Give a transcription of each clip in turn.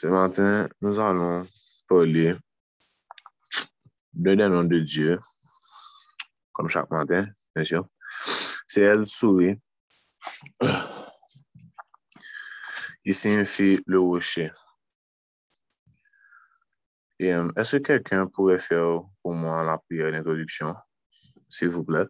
Ce matin, nous allons parler de d'un nom de Dieu, comme chaque matin, bien sûr. C'est El Souri, qui signifie le rocher. Euh, est-ce que quelqu'un pourrait faire pour moi la prière d'introduction, s'il vous plaît?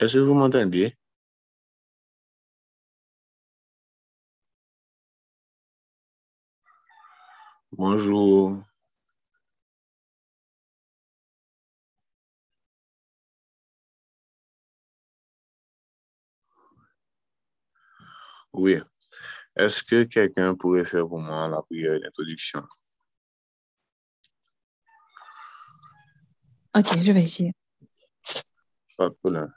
Est-ce que vous m'entendez? Bonjour. Oui. Est-ce que quelqu'un pourrait faire pour moi la prière d'introduction? Ok, je vais essayer. Pas de problème.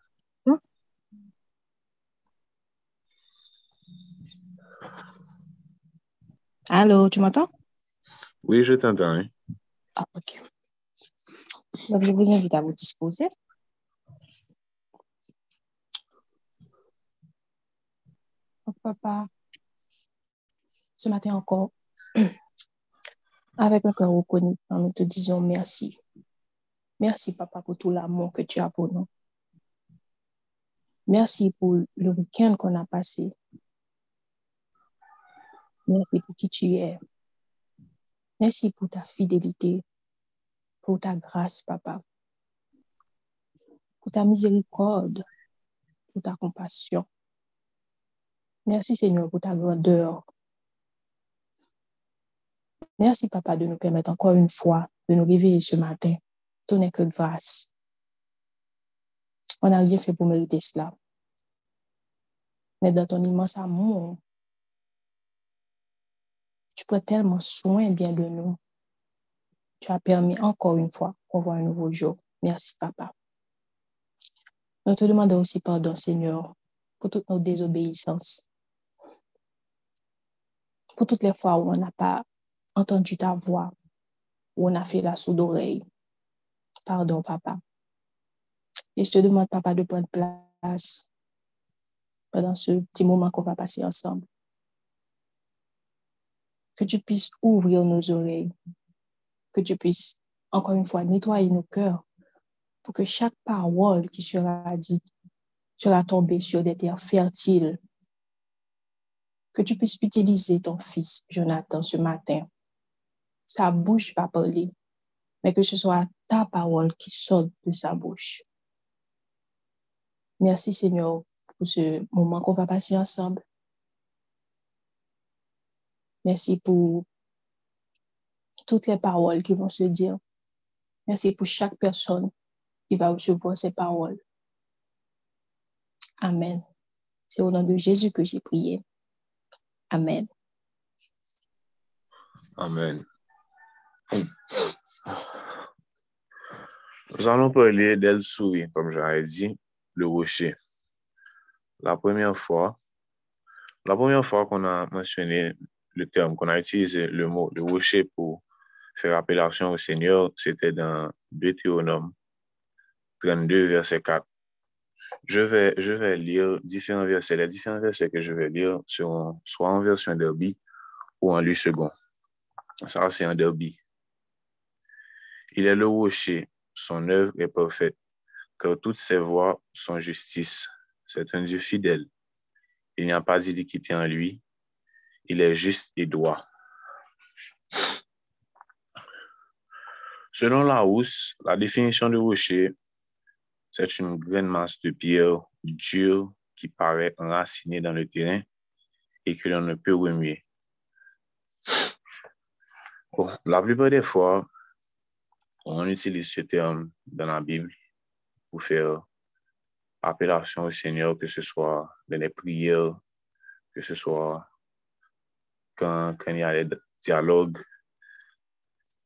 Allô, tu m'entends? Oui, je t'entends. hein. Ah, ok. Donc, je vous invite à vous disposer. Donc, papa, ce matin encore, avec un cœur reconnaissant, nous te disons merci. Merci, papa, pour tout l'amour que tu as pour nous. Merci pour le week-end qu'on a passé. Merci pour qui tu es. Merci pour ta fidélité, pour ta grâce, papa, pour ta miséricorde, pour ta compassion. Merci, Seigneur, pour ta grandeur. Merci, papa, de nous permettre encore une fois de nous réveiller ce matin. Tout n'est que grâce. On n'a rien fait pour mériter cela. Mais dans ton immense amour, tu prends tellement soin bien de nous. Tu as permis encore une fois qu'on voit un nouveau jour. Merci, papa. Nous te demandons aussi pardon, Seigneur, pour toutes nos désobéissances. Pour toutes les fois où on n'a pas entendu ta voix, où on a fait la sourde oreille. Pardon, papa. Et je te demande, papa, de prendre place pendant ce petit moment qu'on va passer ensemble. Que tu puisses ouvrir nos oreilles, que tu puisses, encore une fois, nettoyer nos cœurs pour que chaque parole qui sera dite sera tombée sur des terres fertiles. Que tu puisses utiliser ton fils, Jonathan, ce matin. Sa bouche va parler, mais que ce soit ta parole qui sorte de sa bouche. Merci, Seigneur, pour ce moment qu'on va passer ensemble. Merci pour toutes les paroles qui vont se dire. Merci pour chaque personne qui va recevoir ces paroles. Amen. C'est au nom de Jésus que j'ai prié. Amen. Amen. Nous allons parler d'El Souris, comme j'avais dit, le rocher. La première fois, la première fois qu'on a mentionné le terme, qu'on a utilisé le mot le rocher pour faire appellation au Seigneur, c'était dans Deutéronome 32, verset 4. Je vais, je vais lire différents versets. Les différents versets que je vais lire seront soit en version derby ou en lu second. Ça, c'est un derby. Il est le rocher, son œuvre est parfaite, car toutes ses voies sont justice. C'est un Dieu fidèle. Il n'y a pas d'iniquité en lui. Il est juste et droit. Selon Larousse, la définition de rocher, c'est une grande masse de pierre dure qui paraît enracinée dans le terrain et que l'on ne peut remuer. La plupart des fois, on utilise ce terme dans la Bible pour faire appellation au Seigneur, que ce soit dans les prières, que ce soit quand, il y a des dialogues.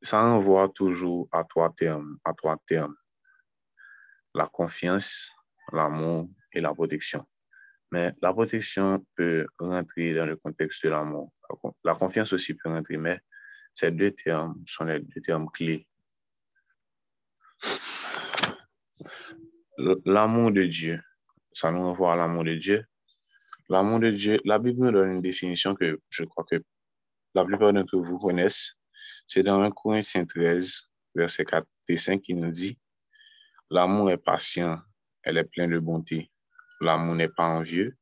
Ça renvoie toujours à trois termes, à trois termes. La confiance, l'amour et la protection. Mais la protection peut rentrer dans le contexte de l'amour. La confiance aussi peut rentrer, mais ces deux termes sont les deux termes clés. L'amour de Dieu, ça nous renvoie à l'amour de Dieu. L'amour de Dieu, la Bible nous donne une définition que je crois que la plupart d'entre vous connaissent. C'est dans 1 Corinthiens 13, verset 4 et 5 qui nous dit, L'amour est patient, elle est pleine de bonté. L'amour n'est pas envieux.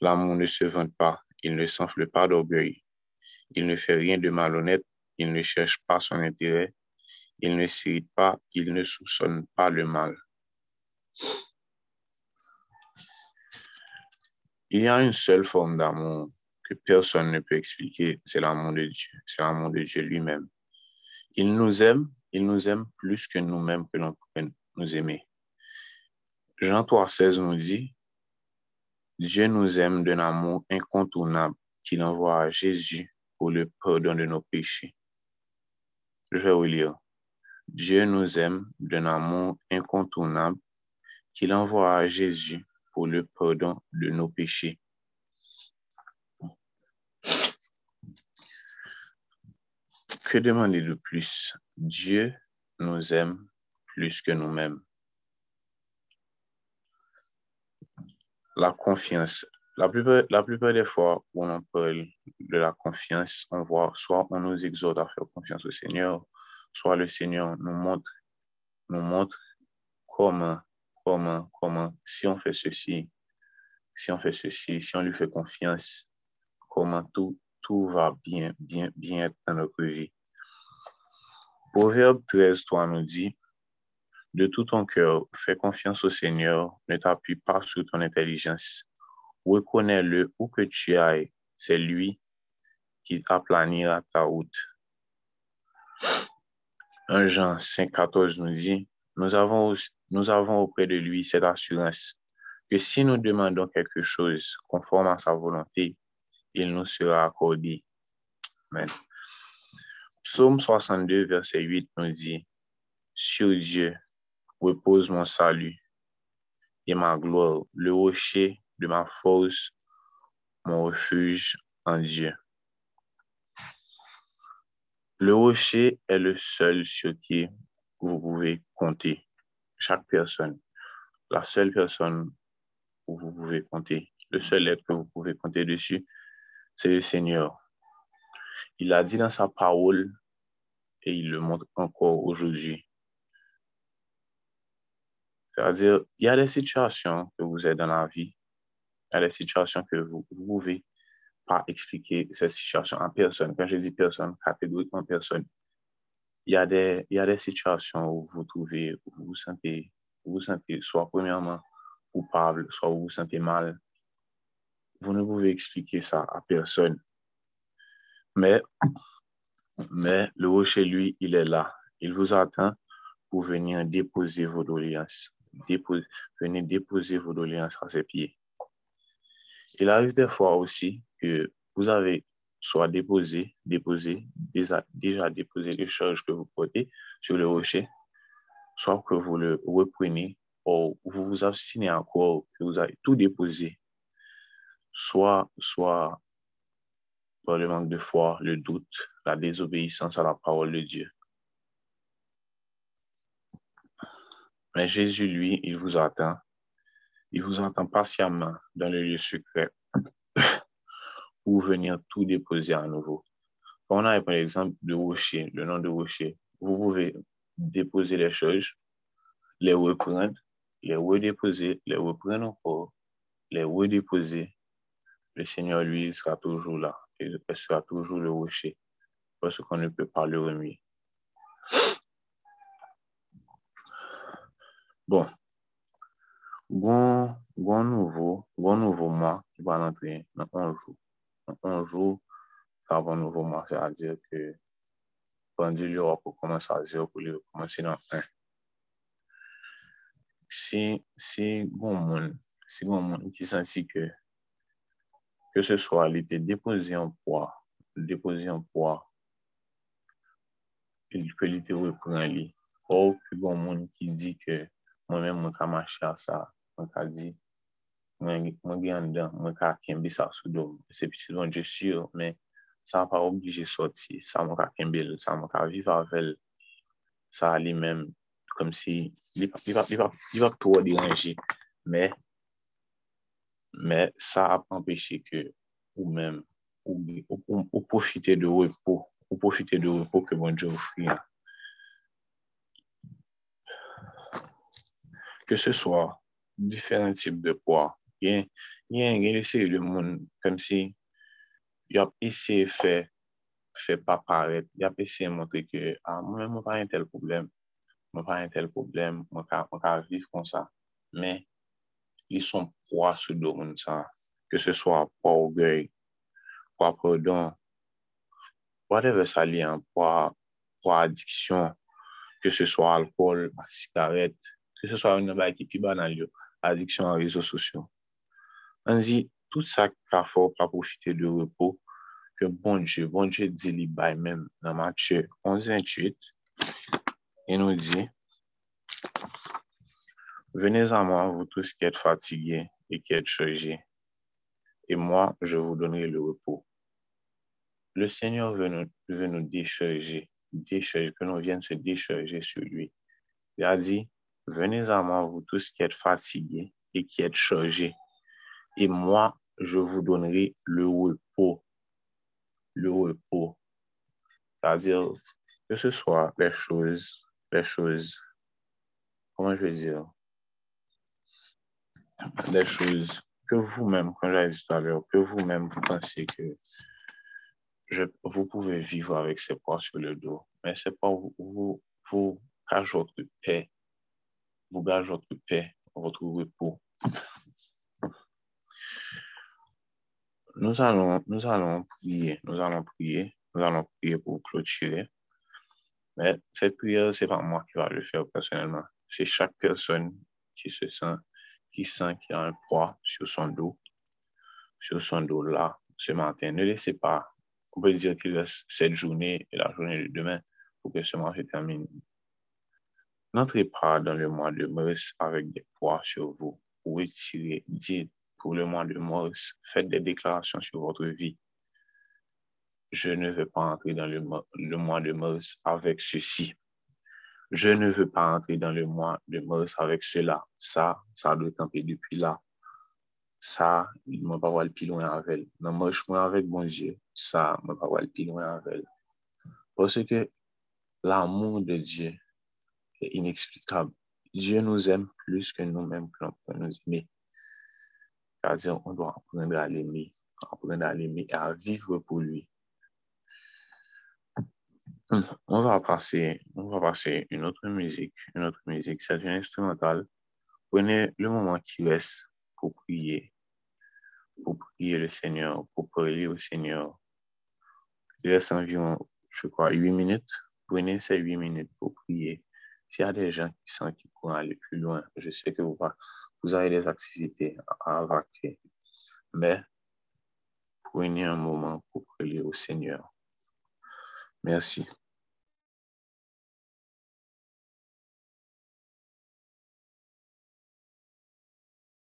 L'amour ne se vante pas, il ne s'enfle pas d'orgueil. Il ne fait rien de malhonnête, il ne cherche pas son intérêt, il ne s'irrite pas, il ne soupçonne pas le mal. Il y a une seule forme d'amour que personne ne peut expliquer, c'est l'amour de Dieu, c'est l'amour de Dieu lui-même. Il nous aime, il nous aime plus que nous-mêmes que l'on peut nous aimer. Jean 3,16 nous dit, Dieu nous aime d'un amour incontournable qu'il envoie à Jésus pour le pardon de nos péchés. Je vais vous lire. Dieu nous aime d'un amour incontournable qu'il envoie à Jésus pour le pardon de nos péchés. Que demander de plus? Dieu nous aime plus que nous-mêmes. La confiance. La plupart, la plupart des fois où on parle de la confiance, on voit soit on nous exhorte à faire confiance au Seigneur, soit le Seigneur nous montre, nous montre comment, comment, comment, si on fait ceci, si on fait ceci, si on lui fait confiance, comment tout, tout va bien, bien, bien être dans notre vie. Proverbe 13, 3 nous dit, de tout ton cœur, fais confiance au Seigneur, ne t'appuie pas sur ton intelligence. Reconnais-le où que tu ailles, c'est lui qui aplanira ta route. 1 Jean 5, 14 nous dit, nous avons, nous avons auprès de lui cette assurance que si nous demandons quelque chose conforme à sa volonté, il nous sera accordé. Amen. Psaume 62, verset 8 nous dit, Sur Dieu repose mon salut et ma gloire, le rocher de ma force, mon refuge en Dieu. Le rocher est le seul sur qui vous pouvez compter. Chaque personne, la seule personne où vous pouvez compter, le seul être que vous pouvez compter dessus, c'est le Seigneur. Il a dit dans sa parole et il le montre encore aujourd'hui. C'est-à-dire, il y a des situations que vous êtes dans la vie, il y a des situations que vous ne pouvez pas expliquer cette situation en personne. Quand je dis personne, catégoriquement personne, il y a des, il y a des situations où vous trouvez, où vous sentez, vous vous sentez soit premièrement coupable, soit vous vous sentez mal. Vous ne pouvez expliquer ça à personne. Mais, mais le rocher, lui, il est là. Il vous attend pour venir déposer vos doléances. Déposer, venir déposer vos doléances à ses pieds. Il arrive des fois aussi que vous avez soit déposé, déposé, déjà, déjà déposé les charges que vous portez sur le rocher, soit que vous le reprenez ou vous vous abstinez encore, que vous avez tout déposé, soit, soit par le manque de foi, le doute, la désobéissance à la parole de Dieu. Mais Jésus, lui, il vous attend. Il vous attend patiemment dans le lieu secret pour venir tout déposer à nouveau. Quand on a par exemple le rocher, le nom de rocher, vous pouvez déposer les choses, les reprendre, les redéposer, les reprendre encore, les redéposer. Le Seigneur, lui, sera toujours là et sera toujours le rocher parce qu'on ne peut pas le remuer. Bon, bon, bon nouveau, bon nouveau mois qui va entrer dans un jour. anjou, avon nou vou manke a dir ke bandi li wap pou komanse a 0 pou li wap komanse nan 1. Si, si goun moun, si goun moun ki sansi ke ke se swa li te depozi an pwa, depozi an pwa, ke li te wè pran li, ou ke goun moun ki di ke mwen mè mwen ka mache a sa, mwen ka di mwen gen dan, mwen ka kembe sa sou do, se piti bon je sur, men sa pa oblije soti, sa mwen ka kembe, sa mwen ka viva vel, sa li men, kom si, li pa pou diranje, men, men sa ap empeshe ke ou men, ou, ou, ou, ou profite de ou ou profite de ou ke bon je ofri. Ke se swa, diferent tip de poa, gen, gen, gen lese yon moun, kom si, yop ese fè, fè pa paret, yop ese montre ke, a, ah, mwen mwen pa yon tel problem, mwen pa yon tel problem, mwen ka, mwen ka viv kon sa, men, li son proa sou do moun sa, ke se swa pa ou gey, pa pa don, whatever sa li an, pa, pa adiksyon, ke se swa alkol, sigaret, ke se swa yon nabay ki pi banal yo, adiksyon an rezo sosyo. An zi, tout sa ka fò pa profite de repos ke bon Dje, bon Dje di li bay men nan Matye 11-28 e nou di Venez a moi, vous tous qui êtes fatigués et qui êtes chargés et moi, je vous donnerai le repos. Le Seigneur veut nous, veut nous décharger, décharger, que nous vienne se décharger sur lui. Il a dit, venez à moi, vous tous qui êtes fatigués et qui êtes chargés et moi, je vous donnerai le repos. Le repos. C'est-à-dire que ce soit les choses, les choses, comment je vais dire, les choses que vous-même, quand j'ai dit tout à l'heure, que vous-même, vous pensez que vous pouvez vivre avec ces poids sur le dos, mais c'est pas vous, vous, vous votre paix, vous gage votre paix, votre repos. Nous allons, nous allons prier, nous allons prier, nous allons prier pour clôturer. Mais cette prière, c'est pas moi qui va le faire personnellement. C'est chaque personne qui se sent, qui sent qu'il y a un poids sur son dos, sur son dos là, ce matin. Ne laissez pas, on peut dire qu'il reste cette journée et la journée de demain pour que ce mois se termine. N'entrez pas dans le mois de mars avec des poids sur vous. Pour retirer, dites pour le mois de mars, faites des déclarations sur votre vie. Je ne veux pas entrer dans le, mois de mars avec ceci. Je ne veux pas entrer dans le mois de mars avec cela. Ça, ça doit camper depuis là. Ça, il ne m'a pas le plus loin avec. Non, moi, je suis avec mon Dieu. Ça, ne m'a pas le plus loin avec. Parce que l'amour de Dieu est inexplicable. Dieu nous aime plus que nous-mêmes que nous aimer. C'est-à-dire, on doit apprendre à l'aimer, apprendre à l'aimer et à vivre pour lui. On va passer, on va passer une autre musique, une autre musique, c'est une instrumentale. Prenez le moment qui reste pour prier, pour prier le Seigneur, pour parler au Seigneur. Il reste environ, je crois, huit minutes. Prenez ces huit minutes pour prier. S'il y a des gens qui sentent qu'ils pourraient aller plus loin, je sais que vous, vous avez des activités à vaquer, mais prenez un moment pour prier au Seigneur. Merci.